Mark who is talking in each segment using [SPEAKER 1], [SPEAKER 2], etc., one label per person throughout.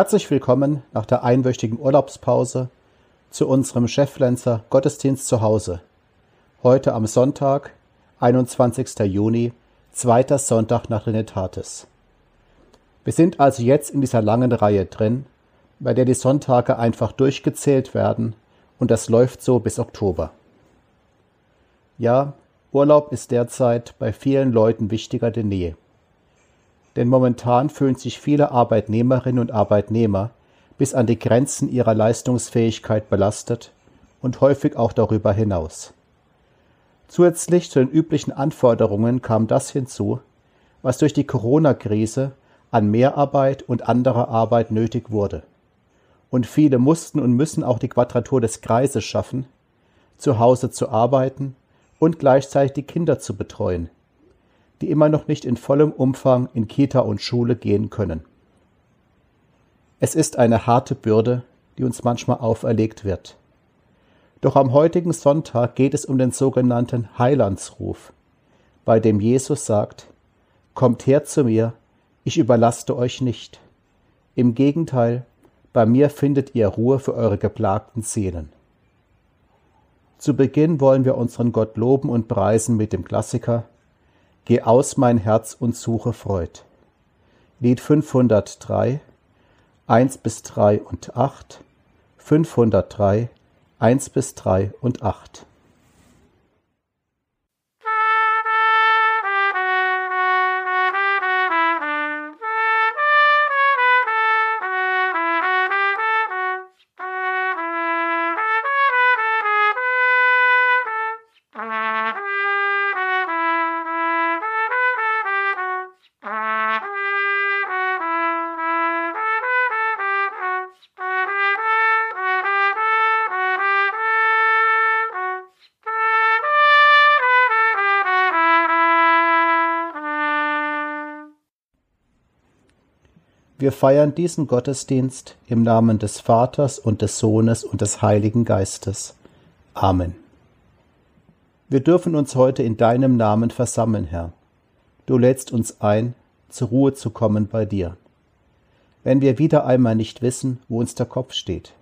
[SPEAKER 1] Herzlich willkommen nach der einwöchigen Urlaubspause zu unserem Cheflenzer Gottesdienst zu Hause. Heute am Sonntag, 21. Juni, zweiter Sonntag nach Trinitatis. Wir sind also jetzt in dieser langen Reihe drin, bei der die Sonntage einfach durchgezählt werden und das läuft so bis Oktober. Ja, Urlaub ist derzeit bei vielen Leuten wichtiger denn je. Denn momentan fühlen sich viele Arbeitnehmerinnen und Arbeitnehmer bis an die Grenzen ihrer Leistungsfähigkeit belastet und häufig auch darüber hinaus. Zusätzlich zu den üblichen Anforderungen kam das hinzu, was durch die Corona-Krise an Mehrarbeit und anderer Arbeit nötig wurde. Und viele mussten und müssen auch die Quadratur des Kreises schaffen, zu Hause zu arbeiten und gleichzeitig die Kinder zu betreuen, die immer noch nicht in vollem Umfang in Kita und Schule gehen können. Es ist eine harte Bürde, die uns manchmal auferlegt wird. Doch am heutigen Sonntag geht es um den sogenannten Heilandsruf, bei dem Jesus sagt, Kommt her zu mir, ich überlaste euch nicht. Im Gegenteil, bei mir findet ihr Ruhe für eure geplagten Seelen. Zu Beginn wollen wir unseren Gott loben und preisen mit dem Klassiker Geh aus mein Herz und suche Freud. Lied 503, 1 bis 3 und 8, 503, 1 bis 3 und 8. Wir feiern diesen Gottesdienst im Namen des Vaters und des Sohnes und des Heiligen Geistes. Amen. Wir dürfen uns heute in deinem Namen versammeln, Herr. Du lädst uns ein, zur Ruhe zu kommen bei dir. Wenn wir wieder einmal nicht wissen, wo uns der Kopf steht,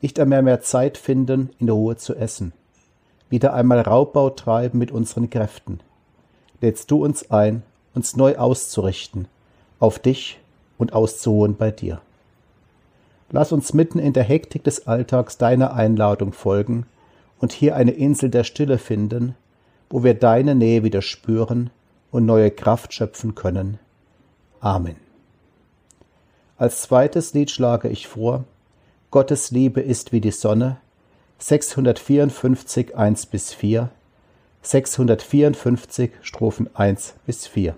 [SPEAKER 1] nicht einmal mehr Zeit finden, in Ruhe zu essen, wieder einmal Raubbau treiben mit unseren Kräften, lädst du uns ein, uns neu auszurichten, auf dich und auszuruhen bei dir. Lass uns mitten in der Hektik des Alltags deiner Einladung folgen und hier eine Insel der Stille finden, wo wir deine Nähe wieder spüren und neue Kraft schöpfen können. Amen. Als zweites Lied schlage ich vor, Gottes Liebe ist wie die Sonne, 654 1 bis 4, 654 Strophen 1 bis 4.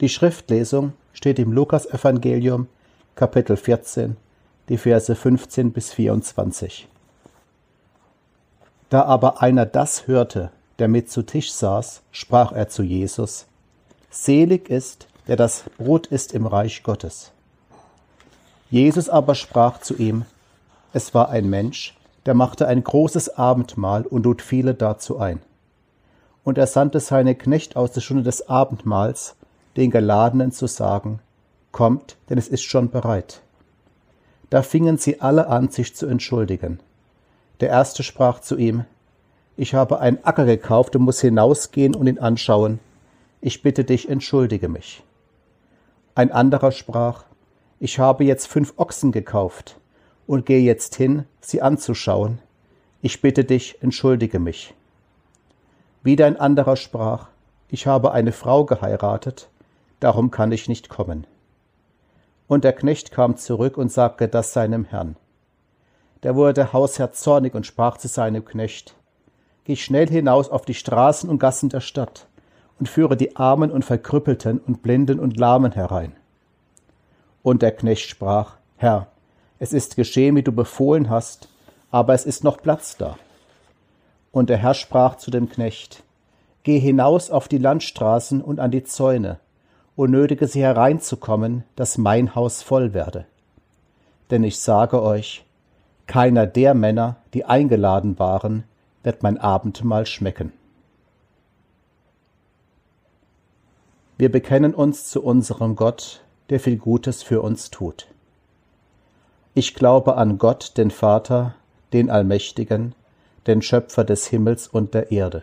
[SPEAKER 1] Die Schriftlesung steht im Lukasevangelium Kapitel 14, die Verse 15 bis 24. Da aber einer das hörte, der mit zu Tisch saß, sprach er zu Jesus, Selig ist, der das Brot isst im Reich Gottes. Jesus aber sprach zu ihm, es war ein Mensch, der machte ein großes Abendmahl und lud viele dazu ein. Und er sandte seine Knecht aus der Stunde des Abendmahls, den Geladenen zu sagen, Kommt, denn es ist schon bereit. Da fingen sie alle an, sich zu entschuldigen. Der erste sprach zu ihm, Ich habe einen Acker gekauft und muss hinausgehen und ihn anschauen. Ich bitte dich, entschuldige mich. Ein anderer sprach, ich habe jetzt fünf Ochsen gekauft und gehe jetzt hin, sie anzuschauen. Ich bitte dich, entschuldige mich. Wieder ein anderer sprach, ich habe eine Frau geheiratet, darum kann ich nicht kommen. Und der Knecht kam zurück und sagte das seinem Herrn. Da wurde Hausherr zornig und sprach zu seinem Knecht, Geh schnell hinaus auf die Straßen und Gassen der Stadt und führe die Armen und Verkrüppelten und Blinden und Lahmen herein. Und der Knecht sprach, Herr, es ist geschehen, wie du befohlen hast, aber es ist noch Platz da. Und der Herr sprach zu dem Knecht, Geh hinaus auf die Landstraßen und an die Zäune und nötige sie hereinzukommen, dass mein Haus voll werde. Denn ich sage euch, keiner der Männer, die eingeladen waren, wird mein Abendmahl schmecken. Wir bekennen uns zu unserem Gott, der viel Gutes für uns tut. Ich glaube an Gott, den Vater, den Allmächtigen, den Schöpfer des Himmels und der Erde,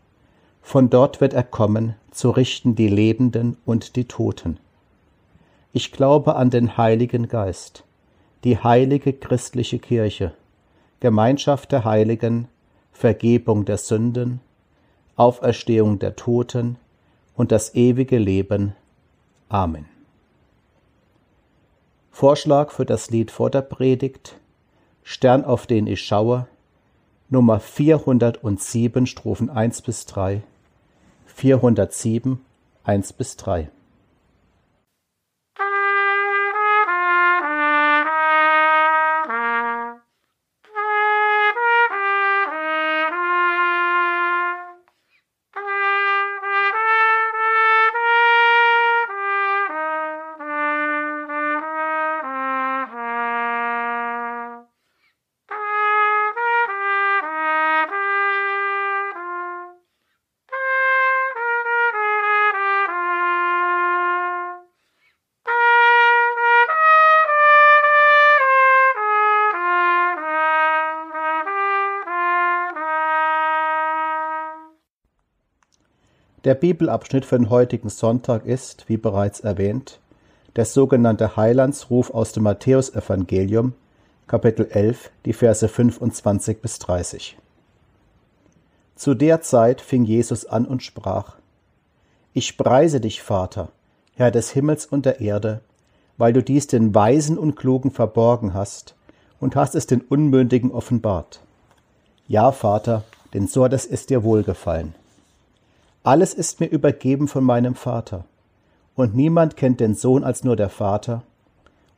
[SPEAKER 1] von dort wird er kommen, zu richten die Lebenden und die Toten. Ich glaube an den Heiligen Geist, die heilige christliche Kirche, Gemeinschaft der Heiligen, Vergebung der Sünden, Auferstehung der Toten und das ewige Leben. Amen. Vorschlag für das Lied vor der Predigt Stern, auf den ich schaue, Nummer 407, Strophen 1 bis 3, 407, 1 bis 3. Der Bibelabschnitt für den heutigen Sonntag ist, wie bereits erwähnt, der sogenannte Heilandsruf aus dem Matthäusevangelium, Kapitel 11, die Verse 25 bis 30. Zu der Zeit fing Jesus an und sprach, Ich preise dich, Vater, Herr des Himmels und der Erde, weil du dies den Weisen und Klugen verborgen hast und hast es den Unmündigen offenbart. Ja, Vater, denn so hat es dir wohlgefallen. Alles ist mir übergeben von meinem Vater. Und niemand kennt den Sohn als nur der Vater,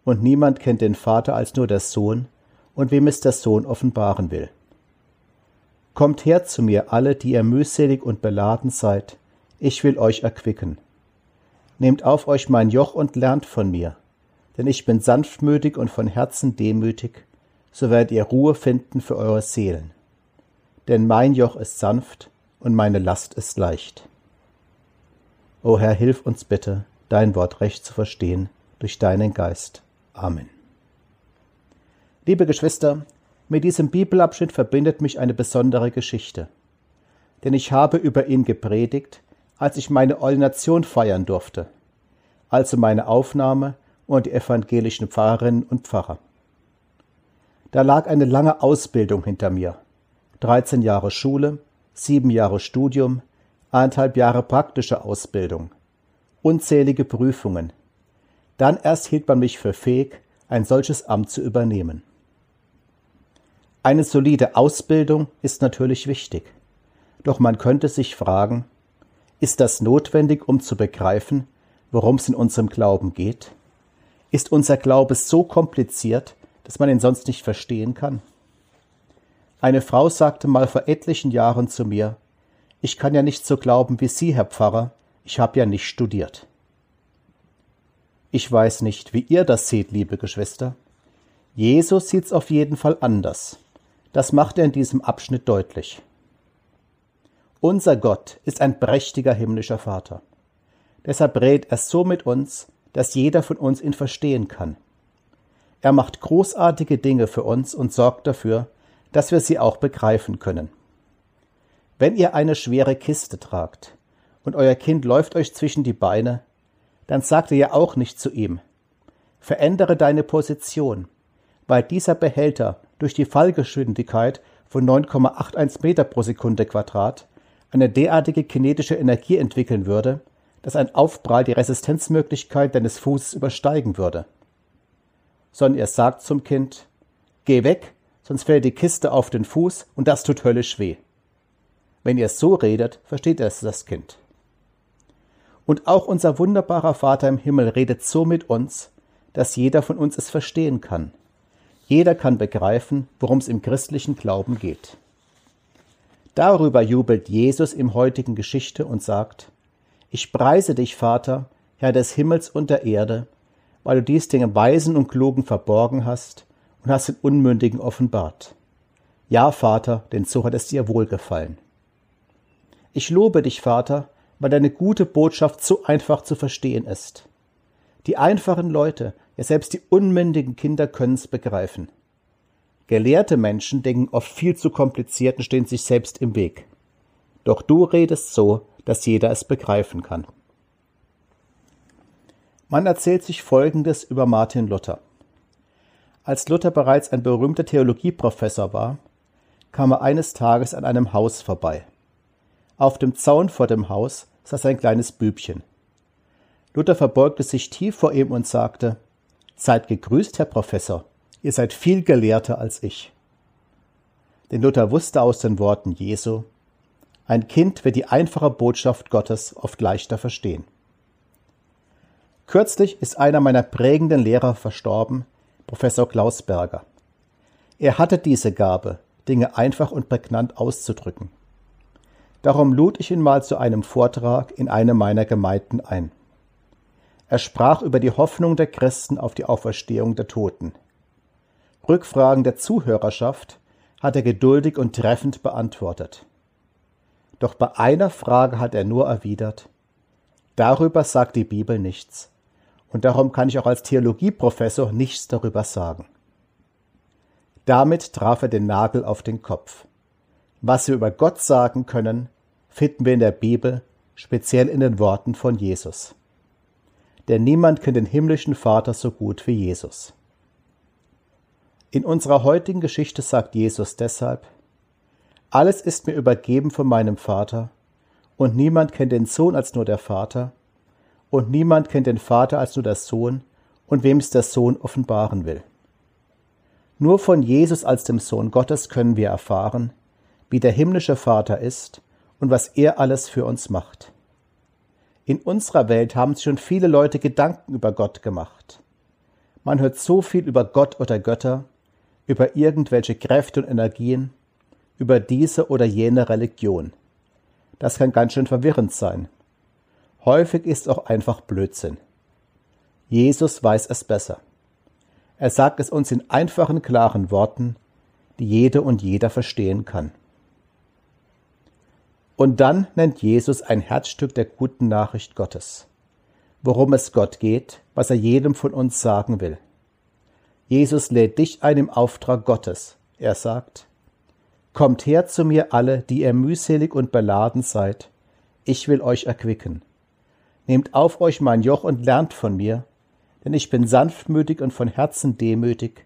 [SPEAKER 1] und niemand kennt den Vater als nur der Sohn, und wem es der Sohn offenbaren will. Kommt her zu mir alle, die ihr mühselig und beladen seid, ich will euch erquicken. Nehmt auf euch mein Joch und lernt von mir, denn ich bin sanftmütig und von Herzen demütig, so werdet ihr Ruhe finden für eure Seelen. Denn mein Joch ist sanft und meine Last ist leicht. O Herr, hilf uns bitte, dein Wort recht zu verstehen durch deinen Geist. Amen. Liebe Geschwister, mit diesem Bibelabschnitt verbindet mich eine besondere Geschichte. Denn ich habe über ihn gepredigt, als ich meine Ordination feiern durfte, also meine Aufnahme und die evangelischen Pfarrerinnen und Pfarrer. Da lag eine lange Ausbildung hinter mir, 13 Jahre Schule, sieben Jahre Studium, eineinhalb Jahre praktische Ausbildung, unzählige Prüfungen. Dann erst hielt man mich für fähig, ein solches Amt zu übernehmen. Eine solide Ausbildung ist natürlich wichtig. Doch man könnte sich fragen, ist das notwendig, um zu begreifen, worum es in unserem Glauben geht? Ist unser Glaube so kompliziert, dass man ihn sonst nicht verstehen kann? Eine Frau sagte mal vor etlichen Jahren zu mir, ich kann ja nicht so glauben wie Sie, Herr Pfarrer, ich habe ja nicht studiert. Ich weiß nicht, wie ihr das seht, liebe Geschwister. Jesus sieht's auf jeden Fall anders. Das macht er in diesem Abschnitt deutlich. Unser Gott ist ein prächtiger himmlischer Vater. Deshalb redet er so mit uns, dass jeder von uns ihn verstehen kann. Er macht großartige Dinge für uns und sorgt dafür, dass wir sie auch begreifen können. Wenn ihr eine schwere Kiste tragt und euer Kind läuft euch zwischen die Beine, dann sagt ihr ja auch nicht zu ihm, verändere deine Position, weil dieser Behälter durch die Fallgeschwindigkeit von 9,81 Meter pro Sekunde Quadrat eine derartige kinetische Energie entwickeln würde, dass ein Aufprall die Resistenzmöglichkeit deines Fußes übersteigen würde. Sondern ihr sagt zum Kind, geh weg, sonst fällt die Kiste auf den Fuß und das tut höllisch weh. Wenn ihr so redet, versteht es das Kind. Und auch unser wunderbarer Vater im Himmel redet so mit uns, dass jeder von uns es verstehen kann. Jeder kann begreifen, worum es im christlichen Glauben geht. Darüber jubelt Jesus im heutigen Geschichte und sagt, Ich preise dich, Vater, Herr des Himmels und der Erde, weil du dies den Weisen und Klugen verborgen hast und hast den Unmündigen offenbart. Ja, Vater, denn so hat es dir wohlgefallen. Ich lobe dich, Vater, weil deine gute Botschaft so einfach zu verstehen ist. Die einfachen Leute, ja selbst die unmündigen Kinder können es begreifen. Gelehrte Menschen denken oft viel zu kompliziert und stehen sich selbst im Weg. Doch du redest so, dass jeder es begreifen kann. Man erzählt sich Folgendes über Martin Luther. Als Luther bereits ein berühmter Theologieprofessor war, kam er eines Tages an einem Haus vorbei. Auf dem Zaun vor dem Haus saß ein kleines Bübchen. Luther verbeugte sich tief vor ihm und sagte Seid gegrüßt, Herr Professor, ihr seid viel gelehrter als ich. Denn Luther wusste aus den Worten Jesu, ein Kind wird die einfache Botschaft Gottes oft leichter verstehen. Kürzlich ist einer meiner prägenden Lehrer verstorben, Professor Klaus Berger. Er hatte diese Gabe, Dinge einfach und prägnant auszudrücken. Darum lud ich ihn mal zu einem Vortrag in eine meiner Gemeinden ein. Er sprach über die Hoffnung der Christen auf die Auferstehung der Toten. Rückfragen der Zuhörerschaft hat er geduldig und treffend beantwortet. Doch bei einer Frage hat er nur erwidert, darüber sagt die Bibel nichts, und darum kann ich auch als Theologieprofessor nichts darüber sagen. Damit traf er den Nagel auf den Kopf. Was wir über Gott sagen können, finden wir in der Bibel, speziell in den Worten von Jesus. Denn niemand kennt den himmlischen Vater so gut wie Jesus. In unserer heutigen Geschichte sagt Jesus deshalb, Alles ist mir übergeben von meinem Vater, und niemand kennt den Sohn als nur der Vater, und niemand kennt den Vater als nur der Sohn, und wem es der Sohn offenbaren will. Nur von Jesus als dem Sohn Gottes können wir erfahren, wie der himmlische Vater ist und was er alles für uns macht. In unserer Welt haben sich schon viele Leute Gedanken über Gott gemacht. Man hört so viel über Gott oder Götter, über irgendwelche Kräfte und Energien, über diese oder jene Religion. Das kann ganz schön verwirrend sein. Häufig ist auch einfach Blödsinn. Jesus weiß es besser. Er sagt es uns in einfachen, klaren Worten, die jede und jeder verstehen kann. Und dann nennt Jesus ein Herzstück der guten Nachricht Gottes, worum es Gott geht, was er jedem von uns sagen will. Jesus lädt dich ein im Auftrag Gottes. Er sagt, Kommt her zu mir alle, die ihr mühselig und beladen seid, ich will euch erquicken. Nehmt auf euch mein Joch und lernt von mir, denn ich bin sanftmütig und von Herzen demütig,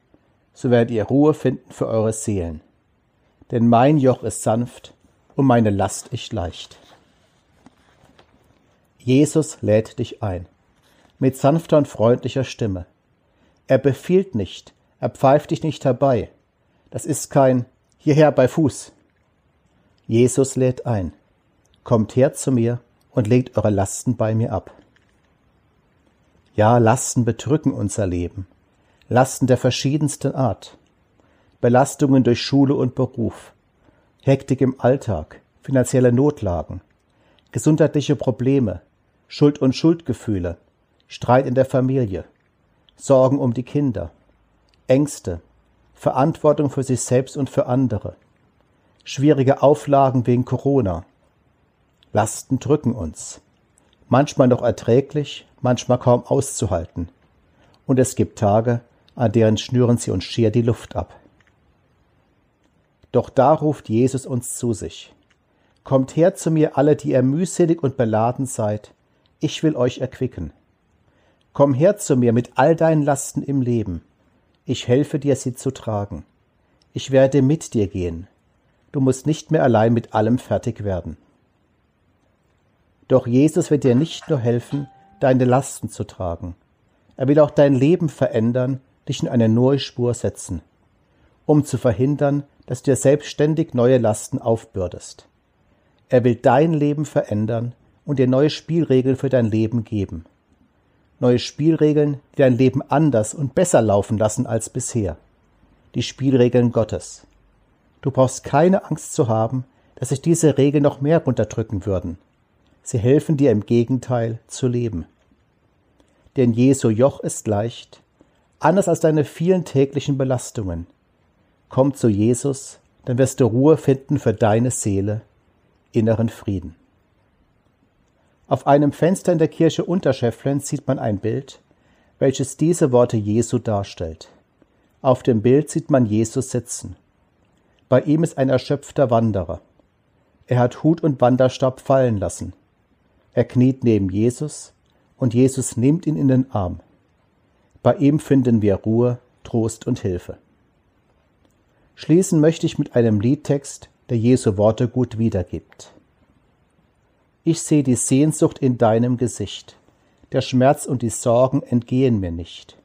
[SPEAKER 1] so werdet ihr Ruhe finden für eure Seelen. Denn mein Joch ist sanft und meine Last ist leicht. Jesus lädt dich ein, mit sanfter und freundlicher Stimme. Er befiehlt nicht, er pfeift dich nicht herbei. Das ist kein hierher bei Fuß. Jesus lädt ein. Kommt her zu mir und legt eure Lasten bei mir ab. Ja, Lasten bedrücken unser Leben. Lasten der verschiedensten Art. Belastungen durch Schule und Beruf, Hektik im Alltag, finanzielle Notlagen, gesundheitliche Probleme, Schuld und Schuldgefühle, Streit in der Familie, Sorgen um die Kinder, Ängste, Verantwortung für sich selbst und für andere, schwierige Auflagen wegen Corona. Lasten drücken uns, manchmal noch erträglich, manchmal kaum auszuhalten. Und es gibt Tage, an deren schnüren sie uns schier die Luft ab. Doch da ruft Jesus uns zu sich. Kommt her zu mir alle, die ihr mühselig und beladen seid, ich will euch erquicken. Komm her zu mir mit all deinen Lasten im Leben, ich helfe dir, sie zu tragen. Ich werde mit dir gehen. Du musst nicht mehr allein mit allem fertig werden. Doch Jesus wird dir nicht nur helfen, deine Lasten zu tragen. Er will auch dein Leben verändern, dich in eine neue Spur setzen, um zu verhindern, dass du dir selbstständig neue Lasten aufbürdest. Er will dein Leben verändern und dir neue Spielregeln für dein Leben geben. Neue Spielregeln, die dein Leben anders und besser laufen lassen als bisher. Die Spielregeln Gottes. Du brauchst keine Angst zu haben, dass sich diese Regeln noch mehr runterdrücken würden. Sie helfen dir im Gegenteil zu leben. Denn Jesu Joch ist leicht, anders als deine vielen täglichen Belastungen. Komm zu Jesus, dann wirst du Ruhe finden für deine Seele, inneren Frieden. Auf einem Fenster in der Kirche Unterschäfflen sieht man ein Bild, welches diese Worte Jesu darstellt. Auf dem Bild sieht man Jesus sitzen. Bei ihm ist ein erschöpfter Wanderer. Er hat Hut und Wanderstab fallen lassen. Er kniet neben Jesus und Jesus nimmt ihn in den Arm. Bei ihm finden wir Ruhe, Trost und Hilfe. Schließen möchte ich mit einem Liedtext, der Jesu Worte gut wiedergibt. Ich sehe die Sehnsucht in deinem Gesicht. Der Schmerz und die Sorgen entgehen mir nicht.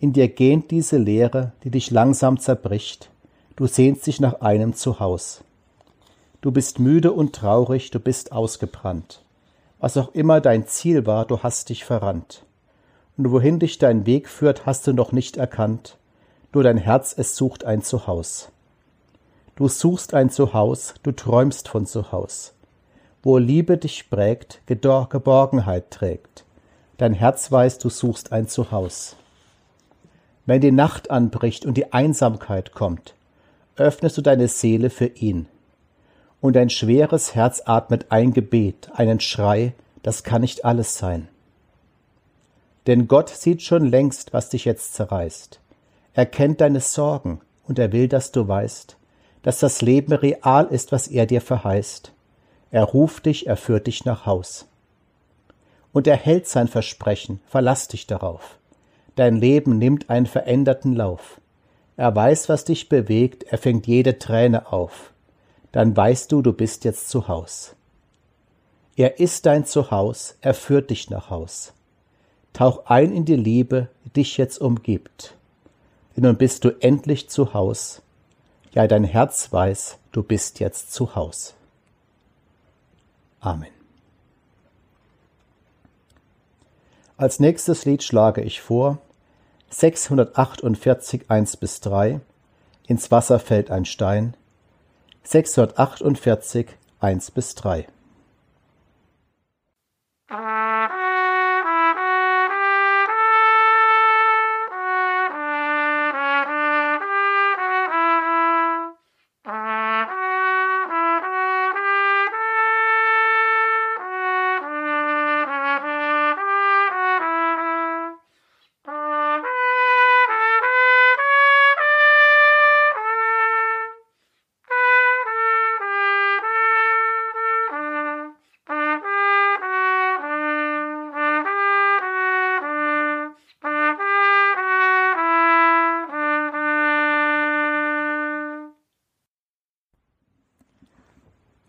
[SPEAKER 1] In dir gähnt diese Leere, die dich langsam zerbricht. Du sehnst dich nach einem Zuhaus. Du bist müde und traurig, du bist ausgebrannt. Was auch immer dein Ziel war, du hast dich verrannt. Und wohin dich dein Weg führt, hast du noch nicht erkannt. Nur dein Herz, es sucht ein Zuhaus. Du suchst ein Zuhaus, du träumst von Zuhaus wo Liebe dich prägt, Geborgenheit trägt. Dein Herz weiß, du suchst ein Zuhaus. Wenn die Nacht anbricht und die Einsamkeit kommt, öffnest du deine Seele für ihn. Und dein schweres Herz atmet ein Gebet, einen Schrei, das kann nicht alles sein. Denn Gott sieht schon längst, was dich jetzt zerreißt. Er kennt deine Sorgen und er will, dass du weißt, dass das Leben real ist, was er dir verheißt er ruft dich, er führt dich nach Haus. Und er hält sein Versprechen, verlass dich darauf. Dein Leben nimmt einen veränderten Lauf. Er weiß, was dich bewegt, er fängt jede Träne auf. Dann weißt du, du bist jetzt zu Haus. Er ist dein Zuhaus, er führt dich nach Haus. Tauch ein in die Liebe, die dich jetzt umgibt. Denn nun bist du endlich zu Haus. Ja, dein Herz weiß, du bist jetzt zu Haus. Amen. Als nächstes Lied schlage ich vor 648 1 bis 3 Ins Wasser fällt ein Stein 648 1 bis 3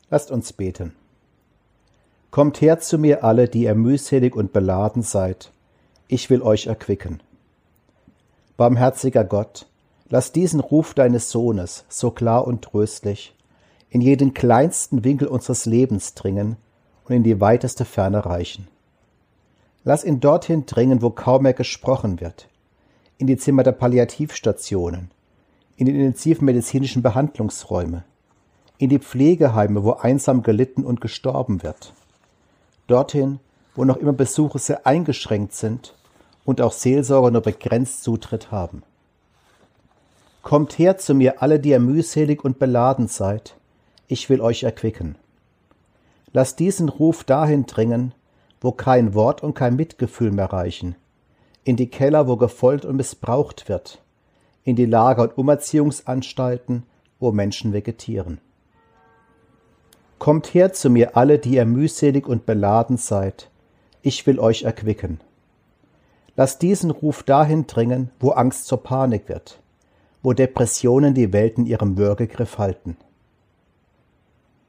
[SPEAKER 1] Lasst uns beten. Kommt her zu mir alle, die ihr mühselig und beladen seid, ich will euch erquicken. Barmherziger Gott, lass diesen Ruf deines Sohnes so klar und tröstlich in jeden kleinsten Winkel unseres Lebens dringen und in die weiteste Ferne reichen. Lass ihn dorthin dringen, wo kaum mehr gesprochen wird, in die Zimmer der Palliativstationen, in den intensivmedizinischen Behandlungsräume, in die Pflegeheime, wo einsam gelitten und gestorben wird. Dorthin, wo noch immer Besuche sehr eingeschränkt sind und auch Seelsorger nur begrenzt Zutritt haben. Kommt her zu mir alle, die ihr mühselig und beladen seid, ich will euch erquicken. Lasst diesen Ruf dahin dringen, wo kein Wort und kein Mitgefühl mehr reichen, in die Keller, wo gefolgt und missbraucht wird, in die Lager und Umerziehungsanstalten, wo Menschen vegetieren. Kommt her zu mir alle, die ihr mühselig und beladen seid, ich will euch erquicken. Lasst diesen Ruf dahin dringen, wo Angst zur Panik wird, wo Depressionen die Welt in ihrem Würgegriff halten.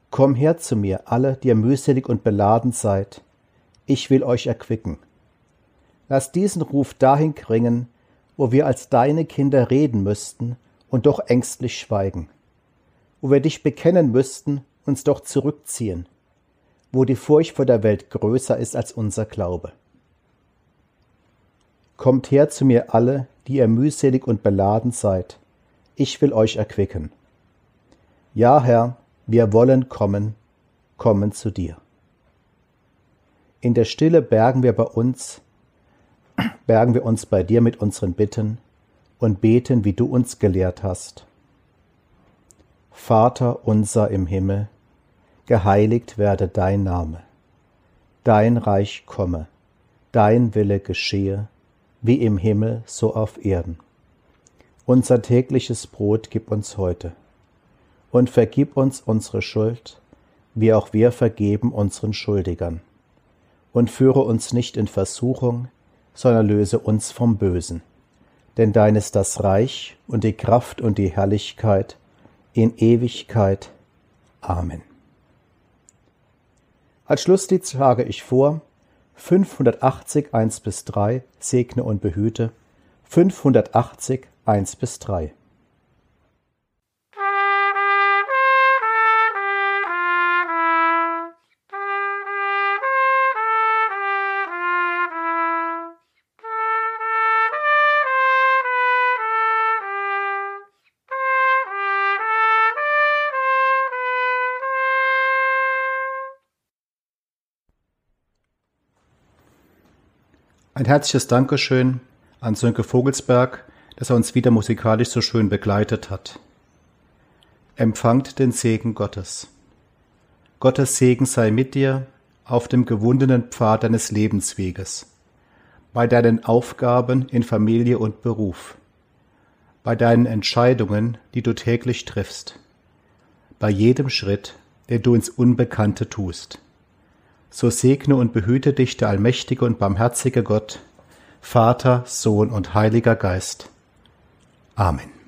[SPEAKER 1] Komm her zu mir alle, die ihr mühselig und beladen seid, ich will euch erquicken. Lass diesen Ruf dahin kringen, wo wir als deine Kinder reden müssten und doch ängstlich schweigen, wo wir dich bekennen müssten, uns doch zurückziehen, wo die Furcht vor der Welt größer ist als unser Glaube. Kommt her zu mir alle, die ihr mühselig und beladen seid, ich will euch erquicken. Ja, Herr, wir wollen kommen, kommen zu dir. In der Stille bergen wir bei uns, bergen wir uns bei dir mit unseren Bitten und beten, wie du uns gelehrt hast. Vater unser im Himmel, geheiligt werde dein Name, dein Reich komme, dein Wille geschehe, wie im Himmel so auf Erden. Unser tägliches Brot gib uns heute und vergib uns unsere Schuld, wie auch wir vergeben unseren Schuldigern und führe uns nicht in Versuchung, sondern löse uns vom Bösen. Denn dein ist das Reich und die Kraft und die Herrlichkeit in Ewigkeit. Amen. Als Schlusslied schlage ich vor 580 1 bis 3 Segne und behüte 580 1 bis 3. Ein herzliches Dankeschön an Sönke Vogelsberg, dass er uns wieder musikalisch so schön begleitet hat. Empfangt den Segen Gottes. Gottes Segen sei mit dir auf dem gewundenen Pfad deines Lebensweges, bei deinen Aufgaben in Familie und Beruf, bei deinen Entscheidungen, die du täglich triffst, bei jedem Schritt, den du ins Unbekannte tust so segne und behüte dich der allmächtige und barmherzige Gott, Vater, Sohn und Heiliger Geist. Amen.